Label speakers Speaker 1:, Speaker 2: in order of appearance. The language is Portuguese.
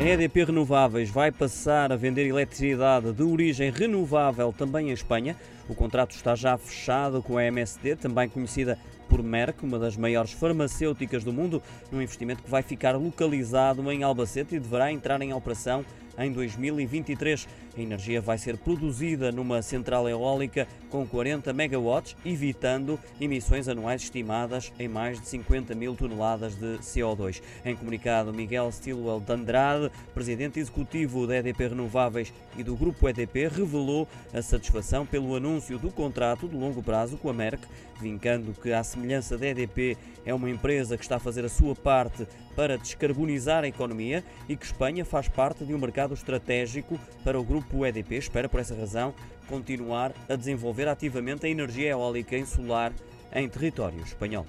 Speaker 1: A EDP Renováveis vai passar a vender eletricidade de origem renovável também em Espanha. O contrato está já fechado com a MSD, também conhecida por Merck, uma das maiores farmacêuticas do mundo, num investimento que vai ficar localizado em Albacete e deverá entrar em operação em 2023. A energia vai ser produzida numa central eólica com 40 megawatts, evitando emissões anuais estimadas em mais de 50 mil toneladas de CO2. Em comunicado, Miguel Stilwell de Andrade, presidente executivo da EDP Renováveis e do grupo EDP, revelou a satisfação pelo anúncio do contrato de longo prazo com a Merck, vincando que, à semelhança da EDP, é uma empresa que está a fazer a sua parte para descarbonizar a economia e que Espanha faz parte de um mercado estratégico para o grupo EDP. Espera, por essa razão, continuar a desenvolver ativamente a energia eólica e solar em território espanhol.